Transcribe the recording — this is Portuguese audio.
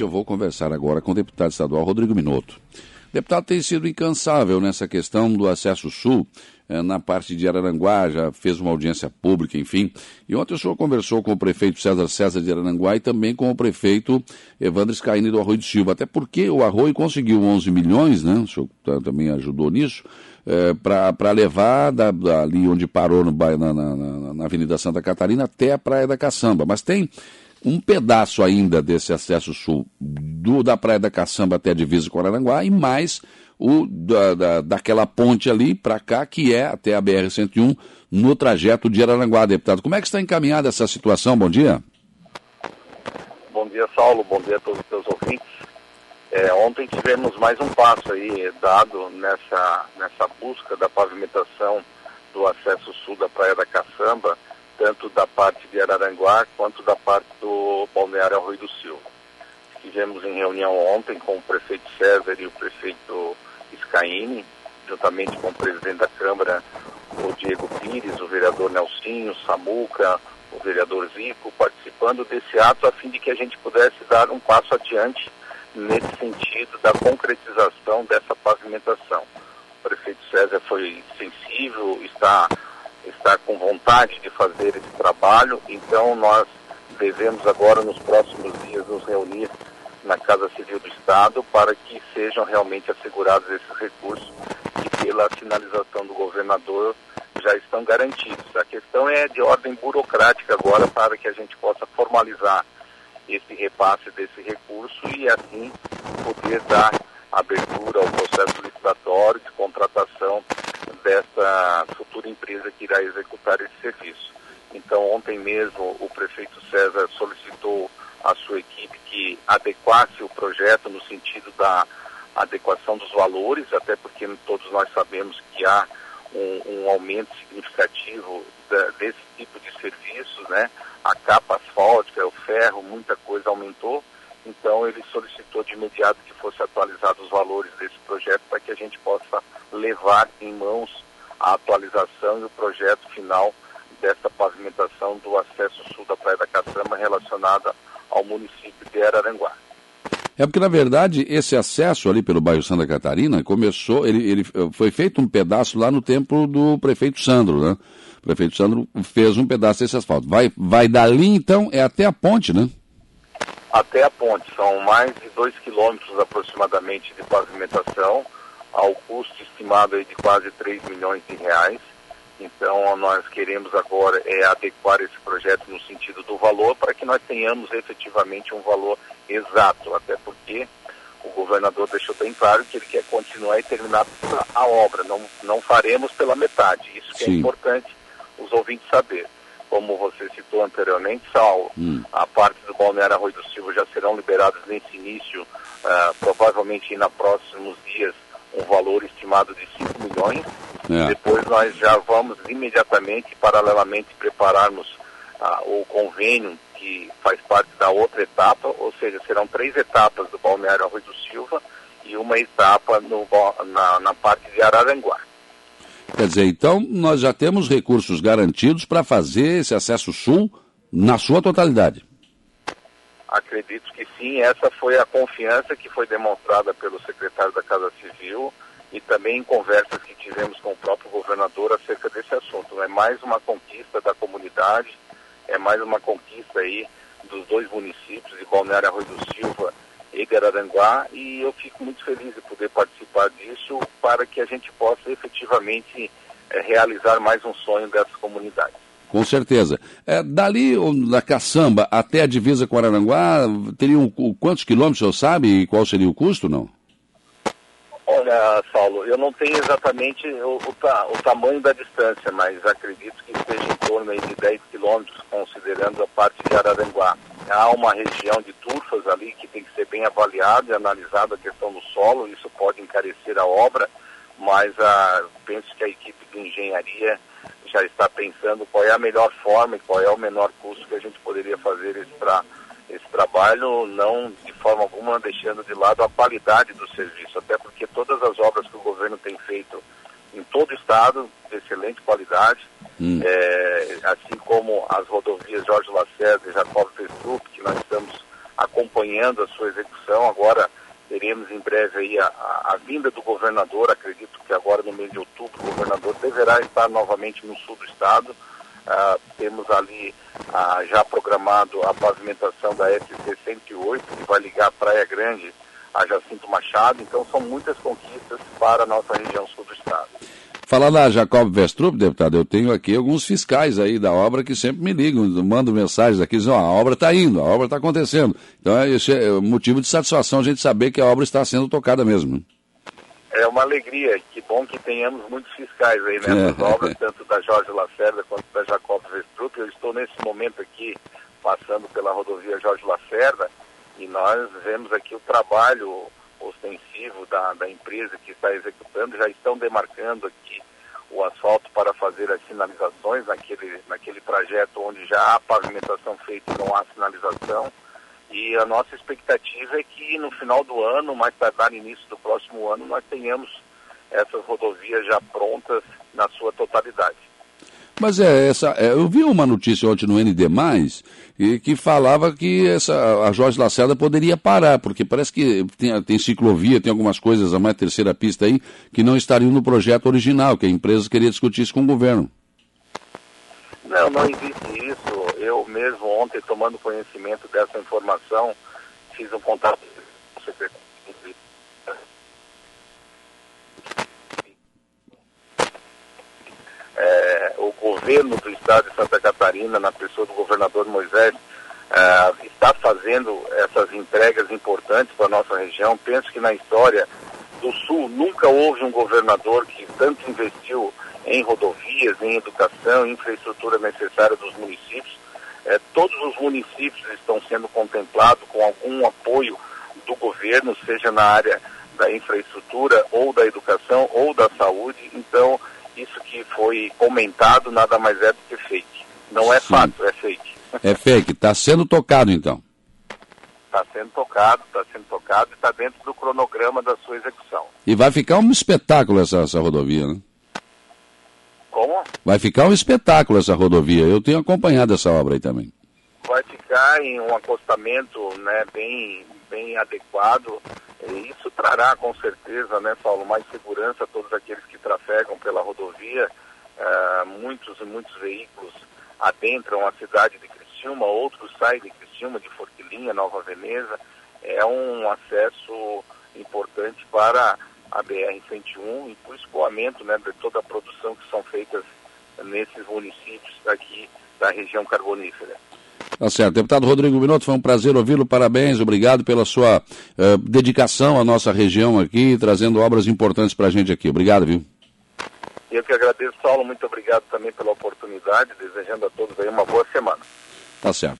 Eu vou conversar agora com o deputado estadual Rodrigo Minotto. O deputado tem sido incansável nessa questão do acesso sul, eh, na parte de Araranguá, já fez uma audiência pública, enfim. E ontem o senhor conversou com o prefeito César César de Araranguá e também com o prefeito Evandro Scaini do Arroio de Silva, até porque o Arroio conseguiu 11 milhões, né? O senhor também ajudou nisso, eh, para levar da, dali onde parou no, na, na, na Avenida Santa Catarina até a Praia da Caçamba. Mas tem um pedaço ainda desse acesso sul do, da Praia da Caçamba até a divisa com Araranguá e mais o da, da, daquela ponte ali para cá, que é até a BR-101, no trajeto de Araranguá, deputado. Como é que está encaminhada essa situação? Bom dia. Bom dia, Saulo. Bom dia a todos os teus ouvintes. É, ontem tivemos mais um passo aí dado nessa, nessa busca da pavimentação do acesso sul da Praia da Caçamba, tanto da parte de Araranguá quanto da parte do Balneário Arroio do Silva. Estivemos em reunião ontem com o prefeito César e o prefeito Scaini, juntamente com o presidente da Câmara, o Diego Pires, o vereador Nelsinho, Samuca, o vereador Zico, participando desse ato a fim de que a gente pudesse dar um passo adiante nesse sentido da concretização dessa pavimentação. O prefeito César foi sensível, está está com vontade de trabalho, então nós devemos agora, nos próximos dias, nos reunir na Casa Civil do Estado para que sejam realmente assegurados esses recursos que, pela sinalização do governador, já estão garantidos. A questão é de ordem burocrática agora para que a gente possa formalizar esse repasse desse recurso e assim poder dar abertura ao processo licitatório de contratação dessa futura empresa que irá executar esse serviço. Ontem mesmo, o prefeito César solicitou à sua equipe que adequasse o projeto no sentido da adequação dos valores, até porque todos nós sabemos que há um, um aumento significativo da, desse tipo de serviços, né? A capa asfáltica, o ferro, muita coisa aumentou. Então, ele solicitou de imediato que fosse atualizados os valores desse projeto para que a gente possa levar em mãos a atualização e o projeto final dessa pavimentação do acesso sul da Praia da Caçamba relacionada ao município de Araranguá. É porque, na verdade, esse acesso ali pelo bairro Santa Catarina começou, ele, ele foi feito um pedaço lá no tempo do prefeito Sandro, né? O prefeito Sandro fez um pedaço desse asfalto. Vai, vai dali, então, é até a ponte, né? Até a ponte. São mais de dois quilômetros aproximadamente de pavimentação ao custo estimado de quase 3 milhões de reais. Então, nós queremos agora é adequar esse projeto no sentido do valor para que nós tenhamos efetivamente um valor exato, até porque o governador deixou bem claro que ele quer continuar e terminar a obra, não, não faremos pela metade. Isso que é Sim. é importante os ouvintes saber. Como você citou anteriormente, Saulo, hum. a parte do Balneário Arroio do Silva já serão liberadas nesse início, uh, provavelmente nos próximos dias, um valor estimado de 5 milhões. É. Depois nós já vamos imediatamente, paralelamente, prepararmos ah, o convênio que faz parte da outra etapa, ou seja, serão três etapas do Balneário Arroio do Silva e uma etapa no, na, na parte de Araranguá. Quer dizer, então nós já temos recursos garantidos para fazer esse acesso sul na sua totalidade. Acredito que sim, essa foi a confiança que foi demonstrada pelo secretário da Casa Civil e também em conversas que tivemos com o próprio governador acerca desse assunto. É mais uma conquista da comunidade, é mais uma conquista aí dos dois municípios, de Balneário Arroio do Silva e Gararanguá, e eu fico muito feliz de poder participar disso para que a gente possa efetivamente é, realizar mais um sonho dessas comunidades. Com certeza. É, dali, da Caçamba até a divisa com Araranguá, teriam quantos quilômetros, você sabe? E qual seria o custo, não? Olha, Saulo, eu não tenho exatamente o, o, o, tamanho da distância, mas acredito que esteja em torno de 10 quilômetros, considerando a parte de Araranguá. Há uma região de turfas ali que tem que ser bem avaliada e analisada a questão do solo, isso pode encarecer a obra, mas ah, penso que a equipe de engenharia já está pensando qual é a melhor forma e qual é o menor custo que a gente poderia fazer esse, esse trabalho, não de forma alguma deixando de lado a qualidade do serviço, todas as obras que o governo tem feito em todo o estado, de excelente qualidade, hum. é, assim como as rodovias Jorge Lacerda e Jacob Festrup, que nós estamos acompanhando a sua execução. Agora teremos em breve aí a, a, a, vinda do governador, acredito que agora no mês de outubro o governador deverá estar novamente no sul do estado. Uh, temos ali uh, já programado a pavimentação da SC 108, que vai ligar a Praia Grande a Jacinto Machado, então são muitas conquistas para a nossa região sul do estado. Falar da Jacob Vestrup, deputado, eu tenho aqui alguns fiscais aí da obra que sempre me ligam, mandam mensagens aqui, dizem, ó, a obra está indo, a obra está acontecendo. Então, esse é motivo de satisfação a gente saber que a obra está sendo tocada mesmo. É uma alegria, que bom que tenhamos muitos fiscais aí nessas é. obras, tanto da Jorge Lacerda quanto da Jacob Vestrup. Eu estou nesse momento aqui, passando pela rodovia Jorge Lacerda, e nós vemos aqui trabalho ostensivo da, da empresa que está executando, já estão demarcando aqui o asfalto para fazer as sinalizações naquele, naquele trajeto onde já há pavimentação feita e não há sinalização. E a nossa expectativa é que no final do ano, mais tardar início do próximo ano, nós tenhamos essas rodovias já prontas na sua totalidade. Mas é essa. É, eu vi uma notícia ontem no ND, e que falava que essa, a Jorge Lacerda poderia parar, porque parece que tem, tem ciclovia, tem algumas coisas, a mais terceira pista aí, que não estariam no projeto original, que a empresa queria discutir isso com o governo. Não, não existe isso. Eu mesmo ontem, tomando conhecimento dessa informação, fiz um contato com o secretário governo do estado de Santa Catarina, na pessoa do governador Moisés, uh, está fazendo essas entregas importantes para a nossa região. Penso que na história do Sul nunca houve um governador que tanto investiu em rodovias, em educação, em infraestrutura necessária dos municípios. Eh, todos os municípios estão sendo contemplados com algum apoio do governo, seja na área da infraestrutura ou da educação ou da saúde. Então, isso que foi comentado nada mais é do que fake. Não é Sim. fato, é fake. É fake, está sendo tocado então. Está sendo tocado, está sendo tocado e está dentro do cronograma da sua execução. E vai ficar um espetáculo essa, essa rodovia, né? Como? Vai ficar um espetáculo essa rodovia. Eu tenho acompanhado essa obra aí também. Vai ficar em um acostamento né, bem, bem adequado isso trará com certeza, né, Paulo, mais segurança a todos aqueles que trafegam pela rodovia. Uh, muitos e muitos veículos adentram a cidade de Criciúma, outros saem de Criciúma, de Forquilinha, Nova Veneza. É um acesso importante para a BR-101 e para o escoamento né, de toda a produção que são feitas nesses municípios aqui da região carbonífera. Tá certo. Deputado Rodrigo Minotto, foi um prazer ouvi-lo. Parabéns, obrigado pela sua uh, dedicação à nossa região aqui, trazendo obras importantes para a gente aqui. Obrigado, viu? Eu que agradeço, Saulo. Muito obrigado também pela oportunidade, desejando a todos aí uma boa semana. Tá certo.